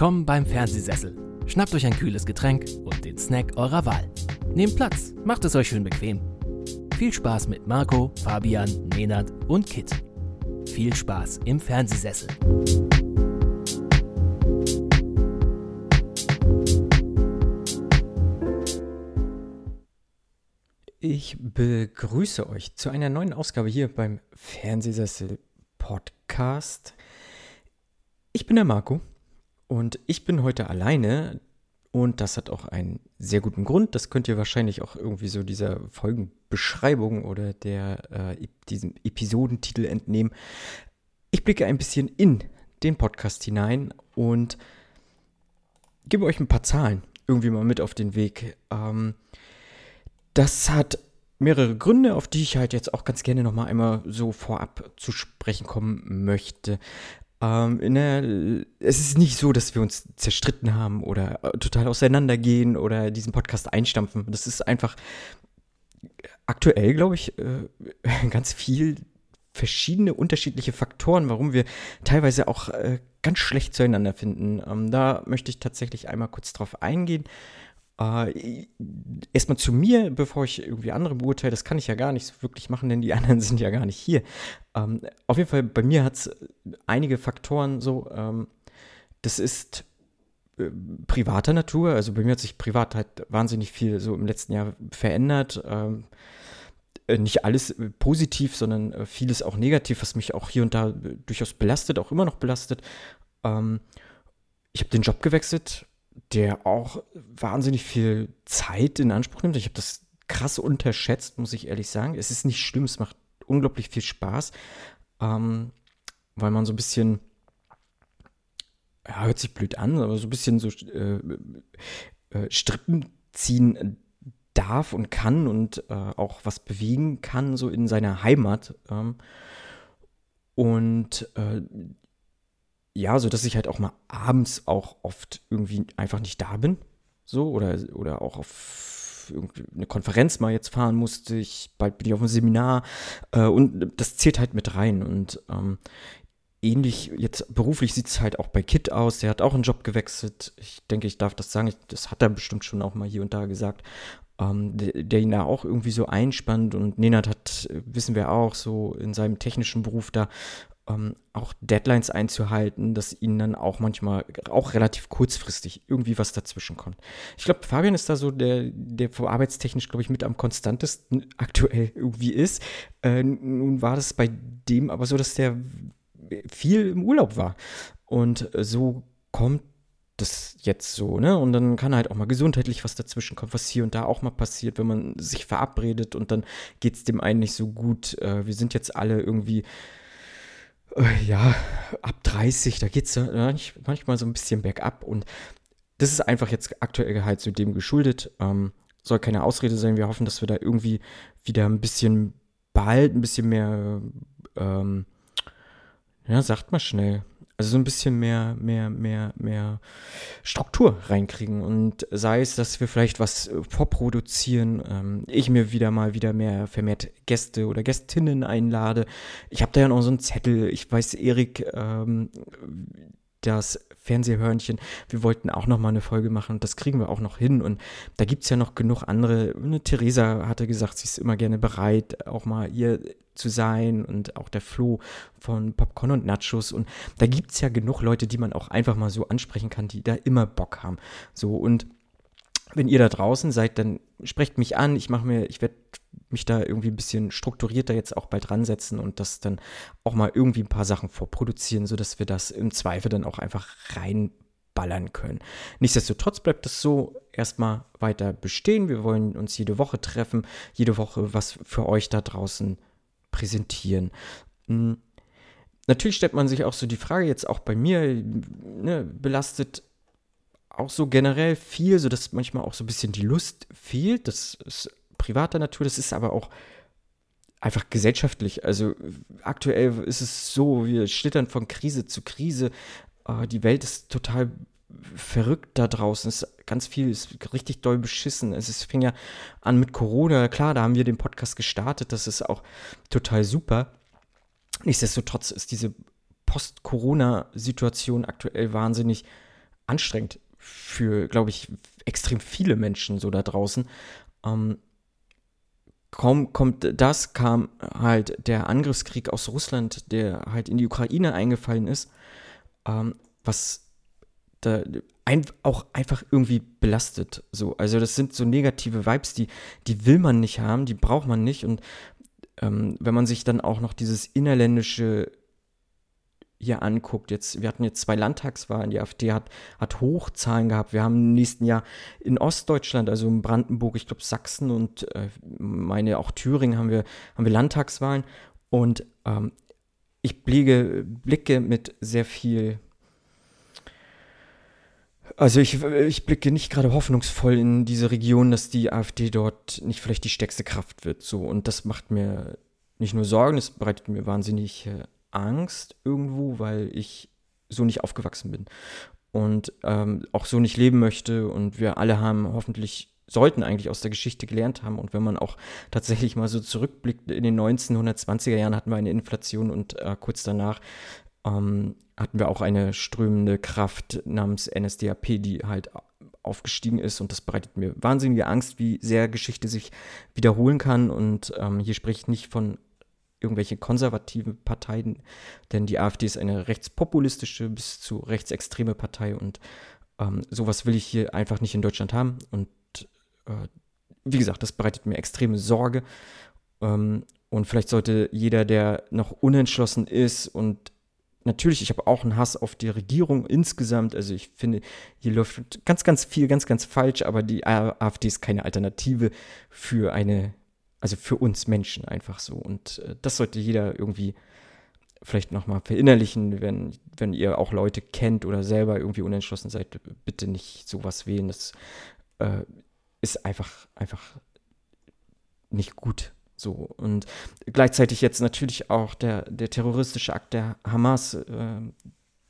Willkommen beim Fernsehsessel. Schnappt euch ein kühles Getränk und den Snack eurer Wahl. Nehmt Platz, macht es euch schön bequem. Viel Spaß mit Marco, Fabian, Nenad und Kit. Viel Spaß im Fernsehsessel. Ich begrüße euch zu einer neuen Ausgabe hier beim Fernsehsessel Podcast. Ich bin der Marco und ich bin heute alleine und das hat auch einen sehr guten Grund. Das könnt ihr wahrscheinlich auch irgendwie so dieser Folgenbeschreibung oder der äh, diesem Episodentitel entnehmen. Ich blicke ein bisschen in den Podcast hinein und gebe euch ein paar Zahlen irgendwie mal mit auf den Weg. Ähm, das hat mehrere Gründe, auf die ich halt jetzt auch ganz gerne nochmal einmal so vorab zu sprechen kommen möchte. Ähm, der, es ist nicht so, dass wir uns zerstritten haben oder äh, total auseinandergehen oder diesen Podcast einstampfen. Das ist einfach aktuell, glaube ich, äh, ganz viel verschiedene unterschiedliche Faktoren, warum wir teilweise auch äh, ganz schlecht zueinander finden. Ähm, da möchte ich tatsächlich einmal kurz drauf eingehen. Äh, erstmal zu mir, bevor ich irgendwie andere beurteile, das kann ich ja gar nicht so wirklich machen, denn die anderen sind ja gar nicht hier. Ähm, auf jeden Fall, bei mir hat es einige Faktoren so. Ähm, das ist äh, privater Natur, also bei mir hat sich privat halt wahnsinnig viel so im letzten Jahr verändert. Ähm, äh, nicht alles äh, positiv, sondern äh, vieles auch negativ, was mich auch hier und da durchaus belastet, auch immer noch belastet. Ähm, ich habe den Job gewechselt, der auch wahnsinnig viel Zeit in Anspruch nimmt. Ich habe das krass unterschätzt, muss ich ehrlich sagen. Es ist nicht schlimm, es macht unglaublich viel Spaß, ähm, weil man so ein bisschen, ja, hört sich blöd an, aber so ein bisschen so äh, äh, Strippen ziehen darf und kann und äh, auch was bewegen kann, so in seiner Heimat. Ähm, und äh, ja, so dass ich halt auch mal abends auch oft irgendwie einfach nicht da bin. So, oder, oder auch auf eine Konferenz mal jetzt fahren musste. Ich, bald bin ich auf einem Seminar. Äh, und das zählt halt mit rein. Und ähm, ähnlich, jetzt beruflich sieht es halt auch bei Kit aus. Der hat auch einen Job gewechselt. Ich denke, ich darf das sagen. Ich, das hat er bestimmt schon auch mal hier und da gesagt. Ähm, der, der, ihn da auch irgendwie so einspannt. Und Nenad hat, wissen wir auch, so in seinem technischen Beruf da ähm, auch Deadlines einzuhalten, dass ihnen dann auch manchmal, auch relativ kurzfristig, irgendwie was dazwischen kommt. Ich glaube, Fabian ist da so der, der arbeitstechnisch, glaube ich, mit am konstantesten aktuell irgendwie ist. Äh, nun war das bei dem aber so, dass der viel im Urlaub war. Und so kommt das jetzt so, ne? Und dann kann halt auch mal gesundheitlich was dazwischen kommen, was hier und da auch mal passiert, wenn man sich verabredet und dann geht es dem einen nicht so gut. Äh, wir sind jetzt alle irgendwie äh, ja, ab 30, da geht es ja manchmal so ein bisschen bergab und das ist einfach jetzt aktuell halt zu dem geschuldet. Ähm, soll keine Ausrede sein. Wir hoffen, dass wir da irgendwie wieder ein bisschen bald, ein bisschen mehr, ähm, ja, sagt mal schnell, also so ein bisschen mehr, mehr, mehr, mehr Struktur reinkriegen. Und sei es, dass wir vielleicht was äh, vorproduzieren, ähm, ich mir wieder mal wieder mehr vermehrt Gäste oder Gästinnen einlade. Ich habe da ja noch so einen Zettel. Ich weiß, Erik, ähm, das Fernsehhörnchen. Wir wollten auch noch mal eine Folge machen und das kriegen wir auch noch hin. Und da gibt es ja noch genug andere. Eine Theresa hatte gesagt, sie ist immer gerne bereit, auch mal hier zu sein und auch der Flo von Popcorn und Nachos. Und da gibt es ja genug Leute, die man auch einfach mal so ansprechen kann, die da immer Bock haben. So und wenn ihr da draußen seid, dann sprecht mich an. Ich mache mir, ich werde mich da irgendwie ein bisschen strukturierter jetzt auch bald dran setzen und das dann auch mal irgendwie ein paar Sachen vorproduzieren, sodass wir das im Zweifel dann auch einfach reinballern können. Nichtsdestotrotz bleibt das so erstmal weiter bestehen. Wir wollen uns jede Woche treffen, jede Woche was für euch da draußen präsentieren. Hm. Natürlich stellt man sich auch so die Frage, jetzt auch bei mir, ne, belastet auch so generell viel, so dass manchmal auch so ein bisschen die Lust fehlt. Das ist privater Natur, das ist aber auch einfach gesellschaftlich. Also aktuell ist es so, wir schlittern von Krise zu Krise. Äh, die Welt ist total verrückt da draußen. Es ist ganz viel ist richtig doll beschissen. Es ist, fing ja an mit Corona. Klar, da haben wir den Podcast gestartet. Das ist auch total super. Nichtsdestotrotz ist diese Post-Corona-Situation aktuell wahnsinnig anstrengend für, glaube ich, extrem viele Menschen so da draußen. Ähm, kaum kommt das, kam halt der Angriffskrieg aus Russland, der halt in die Ukraine eingefallen ist, ähm, was da ein, auch einfach irgendwie belastet. So. Also das sind so negative Vibes, die, die will man nicht haben, die braucht man nicht. Und ähm, wenn man sich dann auch noch dieses innerländische hier anguckt, jetzt, wir hatten jetzt zwei Landtagswahlen, die AfD hat, hat Hochzahlen gehabt. Wir haben im nächsten Jahr in Ostdeutschland, also in Brandenburg, ich glaube Sachsen und äh, meine auch Thüringen haben wir, haben wir Landtagswahlen. Und ähm, ich blicke, blicke mit sehr viel also ich, ich blicke nicht gerade hoffnungsvoll in diese Region, dass die AfD dort nicht vielleicht die stärkste Kraft wird. So. Und das macht mir nicht nur Sorgen, es bereitet mir wahnsinnig äh, Angst irgendwo, weil ich so nicht aufgewachsen bin und ähm, auch so nicht leben möchte. Und wir alle haben hoffentlich, sollten eigentlich aus der Geschichte gelernt haben. Und wenn man auch tatsächlich mal so zurückblickt, in den 1920er Jahren hatten wir eine Inflation und äh, kurz danach ähm, hatten wir auch eine strömende Kraft namens NSDAP, die halt aufgestiegen ist und das bereitet mir wahnsinnige Angst, wie sehr Geschichte sich wiederholen kann und ähm, hier spricht nicht von irgendwelche konservativen Parteien, denn die AfD ist eine rechtspopulistische bis zu rechtsextreme Partei und ähm, sowas will ich hier einfach nicht in Deutschland haben und äh, wie gesagt, das bereitet mir extreme Sorge ähm, und vielleicht sollte jeder, der noch unentschlossen ist und natürlich, ich habe auch einen Hass auf die Regierung insgesamt. Also ich finde, hier läuft ganz, ganz viel, ganz, ganz falsch, aber die AfD ist keine Alternative für eine, also für uns Menschen einfach so. Und äh, das sollte jeder irgendwie vielleicht nochmal verinnerlichen, wenn, wenn ihr auch Leute kennt oder selber irgendwie unentschlossen seid, bitte nicht sowas wählen. Das äh, ist einfach, einfach nicht gut. So, und gleichzeitig jetzt natürlich auch der, der terroristische Akt der Hamas, äh,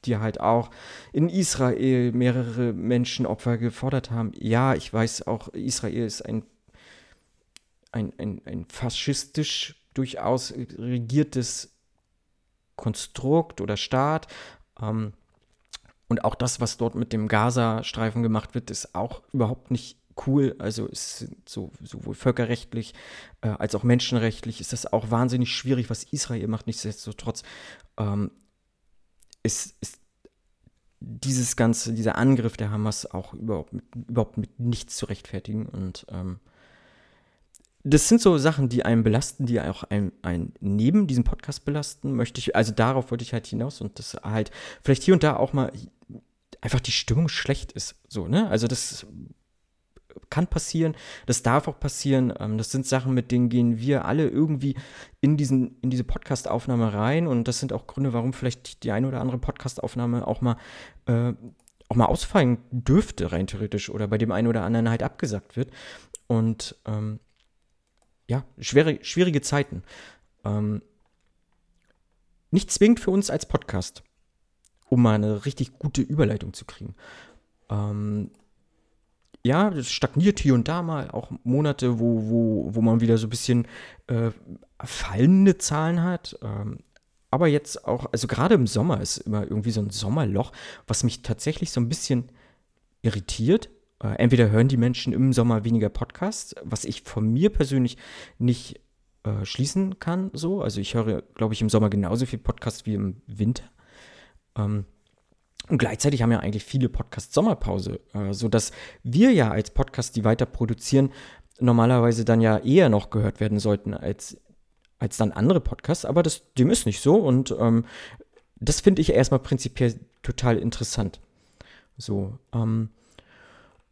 die halt auch in Israel mehrere Menschenopfer gefordert haben. Ja, ich weiß auch, Israel ist ein, ein, ein, ein faschistisch durchaus regiertes Konstrukt oder Staat. Ähm, und auch das, was dort mit dem Gaza-Streifen gemacht wird, ist auch überhaupt nicht cool. Also ist so, sowohl völkerrechtlich äh, als auch menschenrechtlich ist das auch wahnsinnig schwierig, was Israel macht. Nichtsdestotrotz ähm, ist, ist dieses ganze, dieser Angriff der Hamas auch überhaupt mit, überhaupt mit nichts zu rechtfertigen. Und ähm, das sind so Sachen, die einen belasten, die auch einen, einen neben diesem Podcast belasten, möchte ich, also darauf wollte ich halt hinaus und das halt vielleicht hier und da auch mal einfach die Stimmung schlecht ist. So, ne? Also das kann passieren, das darf auch passieren. Ähm, das sind Sachen, mit denen gehen wir alle irgendwie in, diesen, in diese Podcast-Aufnahme rein. Und das sind auch Gründe, warum vielleicht die eine oder andere Podcast-Aufnahme auch mal, äh, auch mal ausfallen dürfte, rein theoretisch, oder bei dem einen oder anderen halt abgesagt wird. Und ähm, ja, schwere, schwierige Zeiten. Ähm, nicht zwingend für uns als Podcast, um mal eine richtig gute Überleitung zu kriegen. Ähm, ja, das stagniert hier und da mal, auch Monate, wo, wo, wo man wieder so ein bisschen äh, fallende Zahlen hat. Ähm, aber jetzt auch, also gerade im Sommer ist immer irgendwie so ein Sommerloch, was mich tatsächlich so ein bisschen irritiert. Äh, entweder hören die Menschen im Sommer weniger Podcasts, was ich von mir persönlich nicht äh, schließen kann, so. Also ich höre, glaube ich, im Sommer genauso viel Podcasts wie im Winter. Ähm, und gleichzeitig haben ja eigentlich viele Podcasts Sommerpause, äh, sodass wir ja als Podcast, die weiter produzieren, normalerweise dann ja eher noch gehört werden sollten als, als dann andere Podcasts. Aber das, dem ist nicht so und ähm, das finde ich erstmal prinzipiell total interessant. So. Ähm,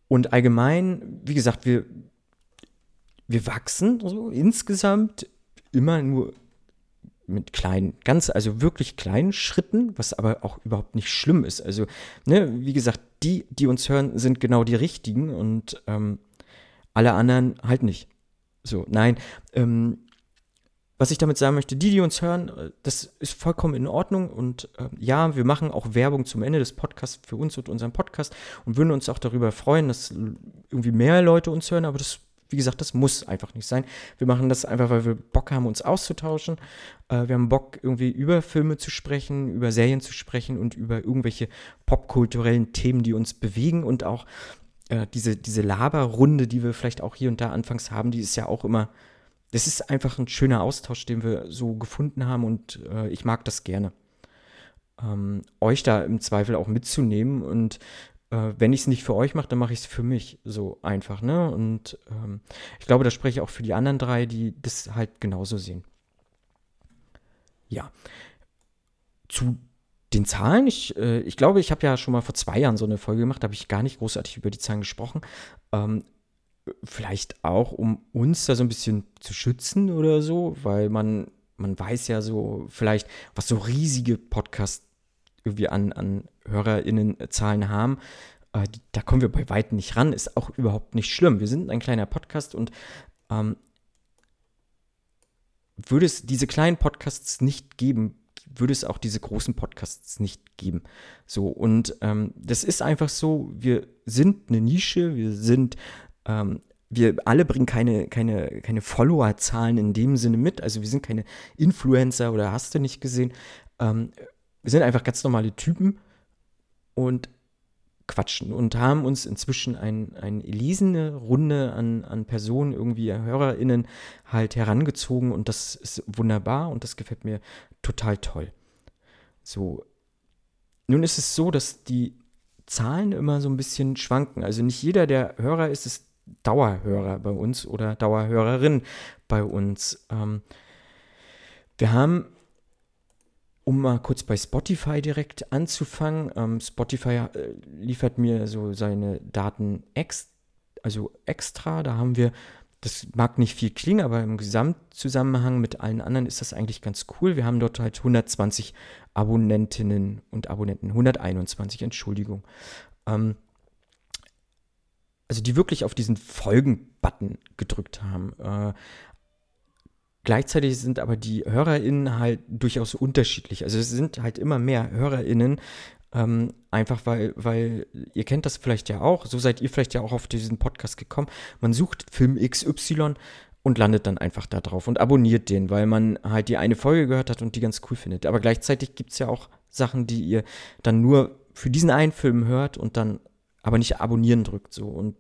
und allgemein, wie gesagt, wir, wir wachsen so insgesamt immer nur mit kleinen, ganz, also wirklich kleinen Schritten, was aber auch überhaupt nicht schlimm ist. Also, ne, wie gesagt, die, die uns hören, sind genau die richtigen und ähm, alle anderen halt nicht. So, nein, ähm, was ich damit sagen möchte, die, die uns hören, äh, das ist vollkommen in Ordnung und äh, ja, wir machen auch Werbung zum Ende des Podcasts für uns und unseren Podcast und würden uns auch darüber freuen, dass irgendwie mehr Leute uns hören, aber das wie gesagt, das muss einfach nicht sein. Wir machen das einfach, weil wir Bock haben, uns auszutauschen. Äh, wir haben Bock, irgendwie über Filme zu sprechen, über Serien zu sprechen und über irgendwelche popkulturellen Themen, die uns bewegen und auch äh, diese, diese Laberrunde, die wir vielleicht auch hier und da anfangs haben, die ist ja auch immer, das ist einfach ein schöner Austausch, den wir so gefunden haben und äh, ich mag das gerne. Ähm, euch da im Zweifel auch mitzunehmen und äh, wenn ich es nicht für euch mache, dann mache ich es für mich so einfach, ne? Und ähm, ich glaube, da spreche ich auch für die anderen drei, die das halt genauso sehen. Ja. Zu den Zahlen, ich, äh, ich glaube, ich habe ja schon mal vor zwei Jahren so eine Folge gemacht, da habe ich gar nicht großartig über die Zahlen gesprochen. Ähm, vielleicht auch, um uns da so ein bisschen zu schützen oder so, weil man, man weiß ja so vielleicht, was so riesige Podcasts irgendwie an, an HörerInnen-Zahlen haben. Äh, da kommen wir bei weitem nicht ran, ist auch überhaupt nicht schlimm. Wir sind ein kleiner Podcast und ähm, würde es diese kleinen Podcasts nicht geben, würde es auch diese großen Podcasts nicht geben. So, und ähm, das ist einfach so, wir sind eine Nische, wir sind, ähm, wir alle bringen keine, keine, keine Follower-Zahlen in dem Sinne mit, also wir sind keine Influencer oder hast du nicht gesehen. Ähm, wir sind einfach ganz normale Typen und quatschen und haben uns inzwischen ein, eine elesene Runde an, an Personen, irgendwie HörerInnen halt herangezogen und das ist wunderbar und das gefällt mir total toll. So. Nun ist es so, dass die Zahlen immer so ein bisschen schwanken. Also nicht jeder der Hörer ist es Dauerhörer bei uns oder Dauerhörerin bei uns. Ähm, wir haben um mal kurz bei Spotify direkt anzufangen, ähm, Spotify äh, liefert mir so seine Daten ex, also extra. Da haben wir, das mag nicht viel klingen, aber im Gesamtzusammenhang mit allen anderen ist das eigentlich ganz cool. Wir haben dort halt 120 Abonnentinnen und Abonnenten, 121, Entschuldigung. Ähm, also die wirklich auf diesen Folgen-Button gedrückt haben. Äh, Gleichzeitig sind aber die HörerInnen halt durchaus unterschiedlich. Also es sind halt immer mehr HörerInnen, ähm, einfach weil, weil, ihr kennt das vielleicht ja auch, so seid ihr vielleicht ja auch auf diesen Podcast gekommen. Man sucht Film XY und landet dann einfach da drauf und abonniert den, weil man halt die eine Folge gehört hat und die ganz cool findet. Aber gleichzeitig gibt es ja auch Sachen, die ihr dann nur für diesen einen Film hört und dann aber nicht abonnieren drückt. So. Und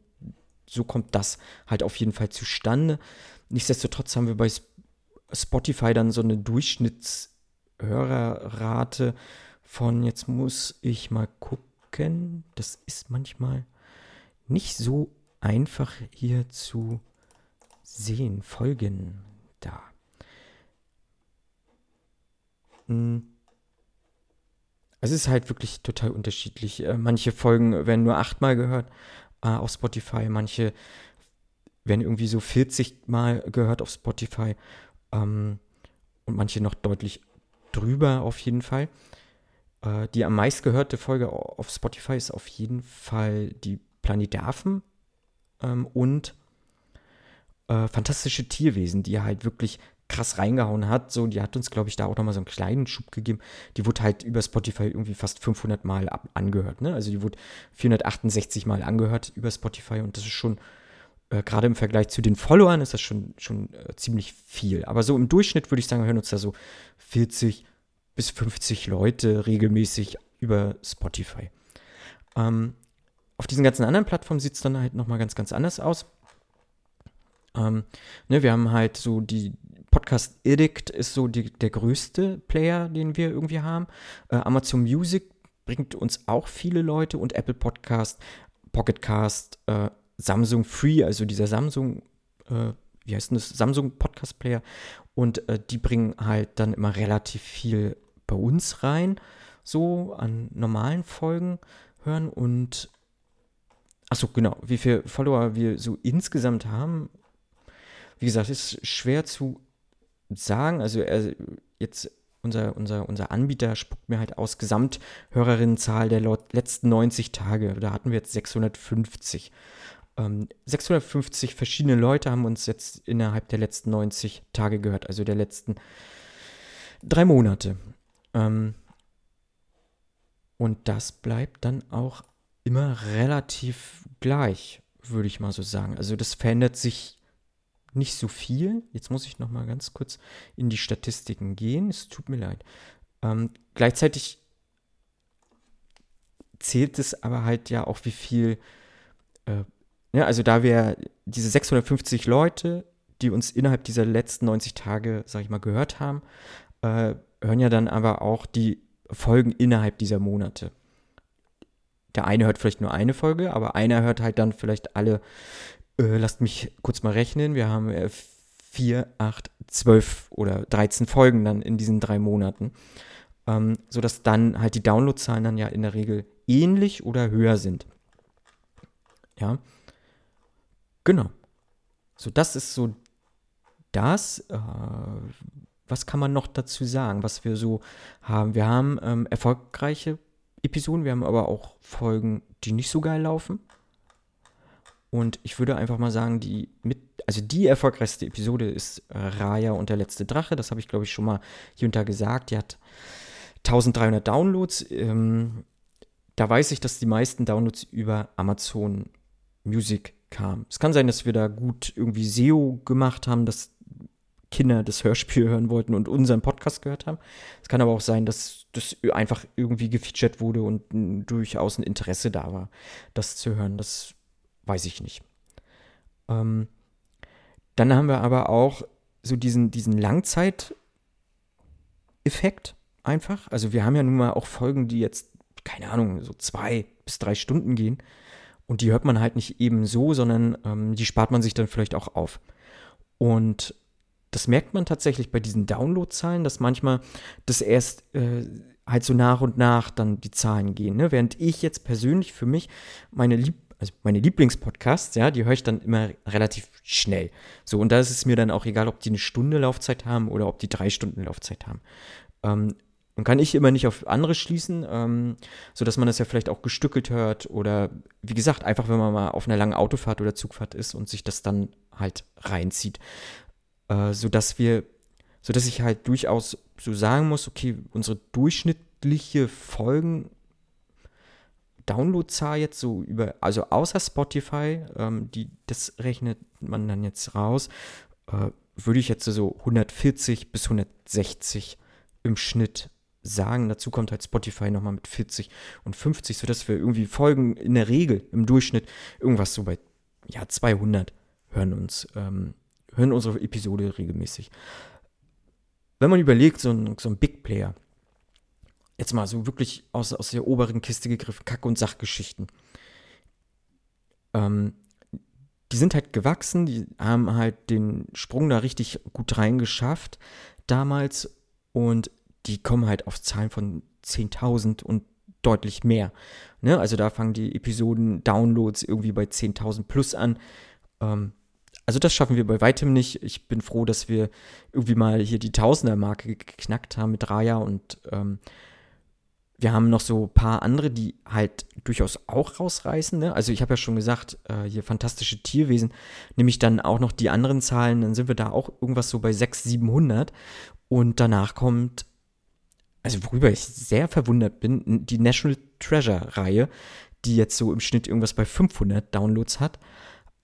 so kommt das halt auf jeden Fall zustande. Nichtsdestotrotz haben wir bei Spotify dann so eine Durchschnittshörerrate von, jetzt muss ich mal gucken, das ist manchmal nicht so einfach hier zu sehen. Folgen da. Hm. Es ist halt wirklich total unterschiedlich. Äh, manche Folgen werden nur achtmal gehört äh, auf Spotify, manche werden irgendwie so 40 Mal gehört auf Spotify ähm, und manche noch deutlich drüber auf jeden Fall. Äh, die am meistgehörte Folge auf Spotify ist auf jeden Fall die Planetaffen ähm, und äh, Fantastische Tierwesen, die halt wirklich krass reingehauen hat. So, die hat uns, glaube ich, da auch nochmal so einen kleinen Schub gegeben. Die wurde halt über Spotify irgendwie fast 500 Mal ab angehört. Ne? Also die wurde 468 Mal angehört über Spotify und das ist schon äh, gerade im Vergleich zu den Followern ist das schon, schon äh, ziemlich viel. Aber so im Durchschnitt würde ich sagen, hören uns da so 40 bis 50 Leute regelmäßig über Spotify. Ähm, auf diesen ganzen anderen Plattformen sieht es dann halt nochmal ganz, ganz anders aus. Ähm, ne, wir haben halt so die Podcast Edict ist so die, der größte Player, den wir irgendwie haben. Äh, Amazon Music bringt uns auch viele Leute und Apple Podcast, Pocketcast, äh, Samsung Free, also dieser Samsung, äh, wie heißt denn das, Samsung Podcast Player. Und äh, die bringen halt dann immer relativ viel bei uns rein, so an normalen Folgen hören. Und achso, genau, wie viele Follower wir so insgesamt haben, wie gesagt, ist schwer zu sagen. Also er, jetzt unser, unser, unser Anbieter spuckt mir halt aus Gesamthörerinnenzahl der letzten 90 Tage. Da hatten wir jetzt 650. 650 ähm, verschiedene Leute haben uns jetzt innerhalb der letzten 90 Tage gehört, also der letzten drei Monate. Ähm, und das bleibt dann auch immer relativ gleich, würde ich mal so sagen. Also das verändert sich nicht so viel. Jetzt muss ich noch mal ganz kurz in die Statistiken gehen. Es tut mir leid. Ähm, gleichzeitig zählt es aber halt ja auch, wie viel, äh, ja, also da wir diese 650 Leute, die uns innerhalb dieser letzten 90 Tage, sag ich mal, gehört haben, äh, hören ja dann aber auch die Folgen innerhalb dieser Monate. Der eine hört vielleicht nur eine Folge, aber einer hört halt dann vielleicht alle, äh, lasst mich kurz mal rechnen, wir haben äh, vier, acht, zwölf oder 13 Folgen dann in diesen drei Monaten. Ähm, sodass dann halt die Downloadzahlen dann ja in der Regel ähnlich oder höher sind. Ja. Genau. So, das ist so das. Äh, was kann man noch dazu sagen, was wir so haben? Wir haben ähm, erfolgreiche Episoden, wir haben aber auch Folgen, die nicht so geil laufen. Und ich würde einfach mal sagen, die mit, also die erfolgreichste Episode ist äh, Raya und der letzte Drache. Das habe ich, glaube ich, schon mal hier und da gesagt. Die hat 1300 Downloads. Ähm, da weiß ich, dass die meisten Downloads über Amazon Music kamen. Es kann sein, dass wir da gut irgendwie SEO gemacht haben, dass Kinder das Hörspiel hören wollten und unseren Podcast gehört haben. Es kann aber auch sein, dass das einfach irgendwie gefeatured wurde und durchaus ein Interesse da war, das zu hören. Das weiß ich nicht. Ähm, dann haben wir aber auch so diesen, diesen Langzeiteffekt einfach. Also wir haben ja nun mal auch Folgen, die jetzt, keine Ahnung, so zwei bis drei Stunden gehen. Und die hört man halt nicht eben so, sondern ähm, die spart man sich dann vielleicht auch auf. Und das merkt man tatsächlich bei diesen Downloadzahlen, dass manchmal das erst äh, halt so nach und nach dann die Zahlen gehen. Ne? Während ich jetzt persönlich für mich meine Lieb also meine Lieblingspodcasts, ja, die höre ich dann immer relativ schnell. So, und da ist es mir dann auch egal, ob die eine Stunde Laufzeit haben oder ob die drei Stunden Laufzeit haben. Ähm, nun kann ich immer nicht auf andere schließen, ähm, sodass man das ja vielleicht auch gestückelt hört oder wie gesagt, einfach wenn man mal auf einer langen Autofahrt oder Zugfahrt ist und sich das dann halt reinzieht äh, sodass wir, sodass ich halt durchaus so sagen muss, okay, unsere durchschnittliche Folgen Downloadzahl jetzt so über, also außer Spotify, ähm, die, das rechnet man dann jetzt raus, äh, würde ich jetzt so 140 bis 160 im Schnitt sagen. Dazu kommt halt Spotify nochmal mit 40 und 50, sodass wir irgendwie Folgen in der Regel im Durchschnitt irgendwas so bei ja, 200 hören uns ähm, hören unsere Episode regelmäßig. Wenn man überlegt, so ein, so ein Big Player, jetzt mal so wirklich aus, aus der oberen Kiste gegriffen, Kack- und Sachgeschichten, ähm, die sind halt gewachsen, die haben halt den Sprung da richtig gut reingeschafft damals und die kommen halt auf Zahlen von 10.000 und deutlich mehr. Ne? Also da fangen die Episoden-Downloads irgendwie bei 10.000 plus an. Ähm, also das schaffen wir bei weitem nicht. Ich bin froh, dass wir irgendwie mal hier die Tausender-Marke geknackt haben mit Raya und ähm, wir haben noch so ein paar andere, die halt durchaus auch rausreißen. Ne? Also ich habe ja schon gesagt, äh, hier fantastische Tierwesen, nehme ich dann auch noch die anderen Zahlen, dann sind wir da auch irgendwas so bei 600, 700 und danach kommt, also worüber ich sehr verwundert bin, die National Treasure Reihe, die jetzt so im Schnitt irgendwas bei 500 Downloads hat.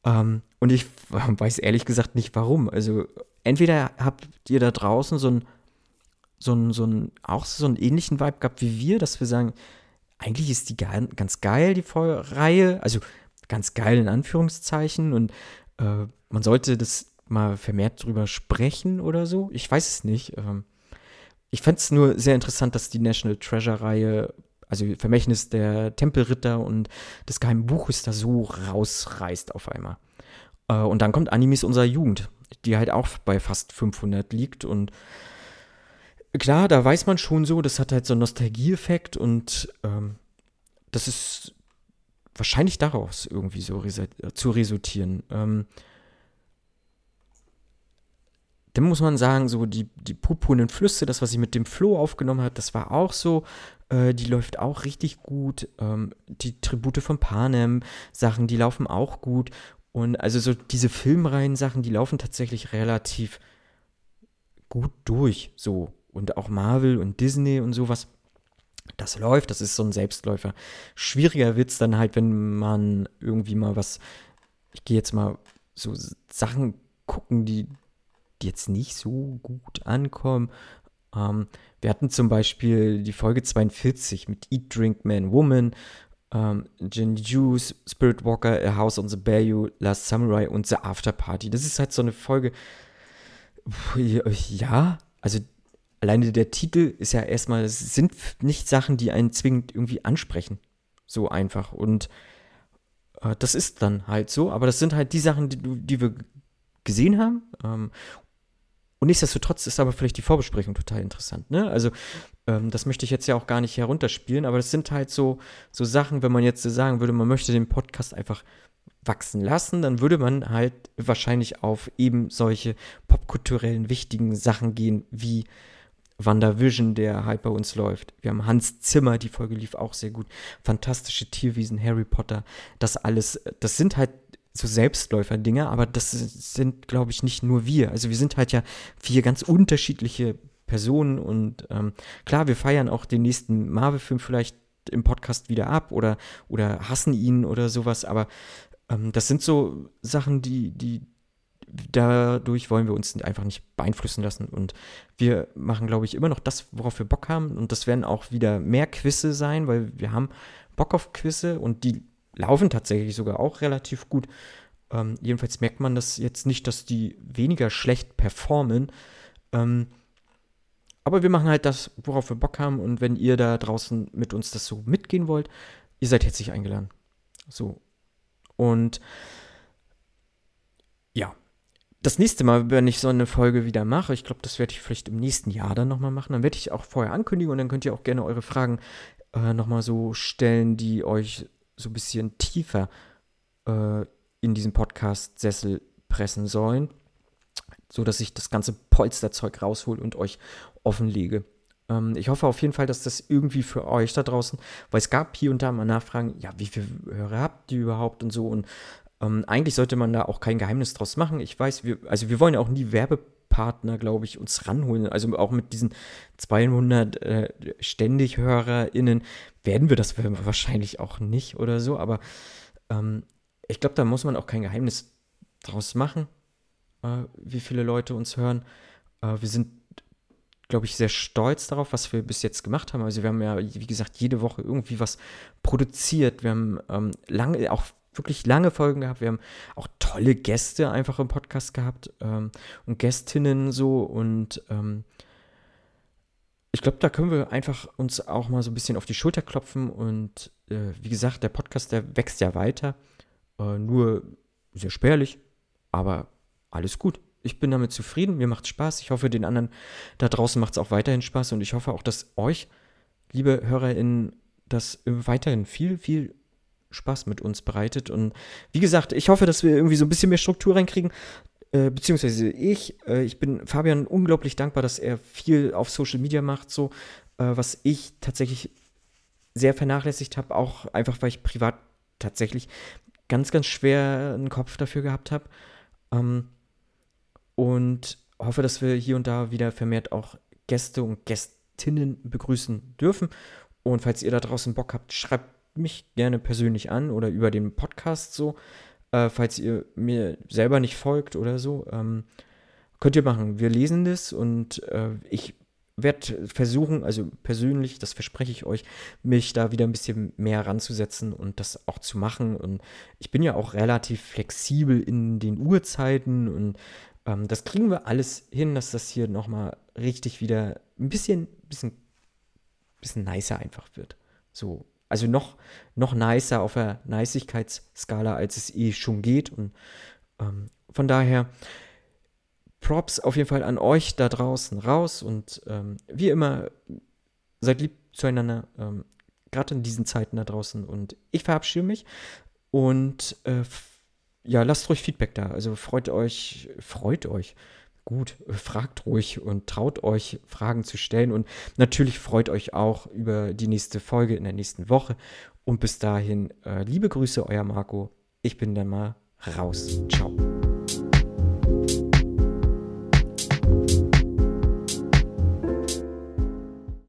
Ähm, und ich weiß ehrlich gesagt nicht warum. Also entweder habt ihr da draußen so ein, so ein, so ein, auch so einen ähnlichen Vibe gehabt wie wir, dass wir sagen, eigentlich ist die ganz geil, die Reihe. Also ganz geil in Anführungszeichen. Und äh, man sollte das mal vermehrt drüber sprechen oder so. Ich weiß es nicht. Ähm, ich fand es nur sehr interessant, dass die National Treasure-Reihe, also Vermächtnis der Tempelritter und des geheimen Buches da so rausreißt auf einmal. Äh, und dann kommt Animes unserer Jugend, die halt auch bei fast 500 liegt. Und klar, da weiß man schon so, das hat halt so einen Nostalgieeffekt und ähm, das ist wahrscheinlich daraus irgendwie so res zu resultieren. Ähm, dann muss man sagen, so die, die purpurnen Flüsse, das, was sie mit dem Flo aufgenommen hat, das war auch so, äh, die läuft auch richtig gut. Ähm, die Tribute von Panem, Sachen, die laufen auch gut. Und also so diese Filmreihen-Sachen, die laufen tatsächlich relativ gut durch. So. Und auch Marvel und Disney und sowas. Das läuft, das ist so ein Selbstläufer. Schwieriger wird es dann halt, wenn man irgendwie mal was, ich gehe jetzt mal so Sachen gucken, die, die jetzt nicht so gut ankommen. Ähm, wir hatten zum Beispiel die Folge 42 mit Eat, Drink, Man, Woman, ähm, Jenny Juice, Spirit Walker, A House on the Bayou, Last Samurai und The After Party. Das ist halt so eine Folge, ja, also alleine der Titel ist ja erstmal, es sind nicht Sachen, die einen zwingend irgendwie ansprechen. So einfach. Und äh, das ist dann halt so, aber das sind halt die Sachen, die, die wir gesehen haben. Ähm, und nichtsdestotrotz ist aber vielleicht die Vorbesprechung total interessant. Ne? Also, ähm, das möchte ich jetzt ja auch gar nicht herunterspielen, aber das sind halt so, so Sachen, wenn man jetzt sagen würde, man möchte den Podcast einfach wachsen lassen, dann würde man halt wahrscheinlich auf eben solche popkulturellen wichtigen Sachen gehen, wie WandaVision, der halt bei uns läuft. Wir haben Hans Zimmer, die Folge lief auch sehr gut. Fantastische Tierwesen, Harry Potter, das alles, das sind halt so Selbstläufer-Dinge, aber das sind, glaube ich, nicht nur wir. Also wir sind halt ja vier ganz unterschiedliche Personen und ähm, klar, wir feiern auch den nächsten Marvel-Film vielleicht im Podcast wieder ab oder, oder hassen ihn oder sowas, aber ähm, das sind so Sachen, die, die, dadurch wollen wir uns einfach nicht beeinflussen lassen. Und wir machen, glaube ich, immer noch das, worauf wir Bock haben. Und das werden auch wieder mehr Quizze sein, weil wir haben Bock auf Quizze und die laufen tatsächlich sogar auch relativ gut. Ähm, jedenfalls merkt man das jetzt nicht, dass die weniger schlecht performen. Ähm, aber wir machen halt das, worauf wir Bock haben. Und wenn ihr da draußen mit uns das so mitgehen wollt, ihr seid herzlich eingeladen. So. Und das nächste Mal, wenn ich so eine Folge wieder mache, ich glaube, das werde ich vielleicht im nächsten Jahr dann nochmal machen, dann werde ich auch vorher ankündigen und dann könnt ihr auch gerne eure Fragen äh, nochmal so stellen, die euch so ein bisschen tiefer äh, in diesen Podcast-Sessel pressen sollen, so dass ich das ganze Polsterzeug raushol und euch offenlege. Ähm, ich hoffe auf jeden Fall, dass das irgendwie für euch da draußen, weil es gab hier und da mal Nachfragen, ja, wie viele Hörer habt ihr überhaupt und so und ähm, eigentlich sollte man da auch kein Geheimnis draus machen. Ich weiß, wir, also wir wollen ja auch nie Werbepartner, glaube ich, uns ranholen. Also auch mit diesen 200 äh, ständig HörerInnen werden wir das wahrscheinlich auch nicht oder so. Aber ähm, ich glaube, da muss man auch kein Geheimnis draus machen, äh, wie viele Leute uns hören. Äh, wir sind glaube ich, sehr stolz darauf, was wir bis jetzt gemacht haben. Also wir haben ja, wie gesagt, jede Woche irgendwie was produziert. Wir haben ähm, lange, auch wirklich lange Folgen gehabt. Wir haben auch tolle Gäste einfach im Podcast gehabt ähm, und Gästinnen so und ähm, ich glaube, da können wir einfach uns auch mal so ein bisschen auf die Schulter klopfen und äh, wie gesagt, der Podcast, der wächst ja weiter, äh, nur sehr spärlich, aber alles gut. Ich bin damit zufrieden, mir macht Spaß. Ich hoffe, den anderen da draußen macht es auch weiterhin Spaß und ich hoffe auch, dass euch, liebe HörerInnen, das weiterhin viel, viel Spaß mit uns bereitet. Und wie gesagt, ich hoffe, dass wir irgendwie so ein bisschen mehr Struktur reinkriegen. Äh, beziehungsweise ich, äh, ich bin Fabian unglaublich dankbar, dass er viel auf Social Media macht, so, äh, was ich tatsächlich sehr vernachlässigt habe, auch einfach, weil ich privat tatsächlich ganz, ganz schwer einen Kopf dafür gehabt habe. Ähm, und hoffe, dass wir hier und da wieder vermehrt auch Gäste und Gästinnen begrüßen dürfen. Und falls ihr da draußen Bock habt, schreibt mich gerne persönlich an oder über den Podcast so. Äh, falls ihr mir selber nicht folgt oder so, ähm, könnt ihr machen. Wir lesen das und äh, ich werde versuchen, also persönlich, das verspreche ich euch, mich da wieder ein bisschen mehr ranzusetzen und das auch zu machen. Und ich bin ja auch relativ flexibel in den Uhrzeiten und ähm, das kriegen wir alles hin, dass das hier nochmal richtig wieder ein bisschen, bisschen, bisschen nicer einfach wird. So, also noch, noch nicer auf der Neisigkeitsskala, als es eh schon geht. Und ähm, von daher Props auf jeden Fall an euch da draußen raus. Und ähm, wie immer, seid lieb zueinander, ähm, gerade in diesen Zeiten da draußen. Und ich verabschiede mich. Und äh, ja, lasst ruhig Feedback da. Also freut euch, freut euch gut, fragt ruhig und traut euch, Fragen zu stellen. Und natürlich freut euch auch über die nächste Folge in der nächsten Woche. Und bis dahin, äh, liebe Grüße, euer Marco. Ich bin dann mal raus. Ciao.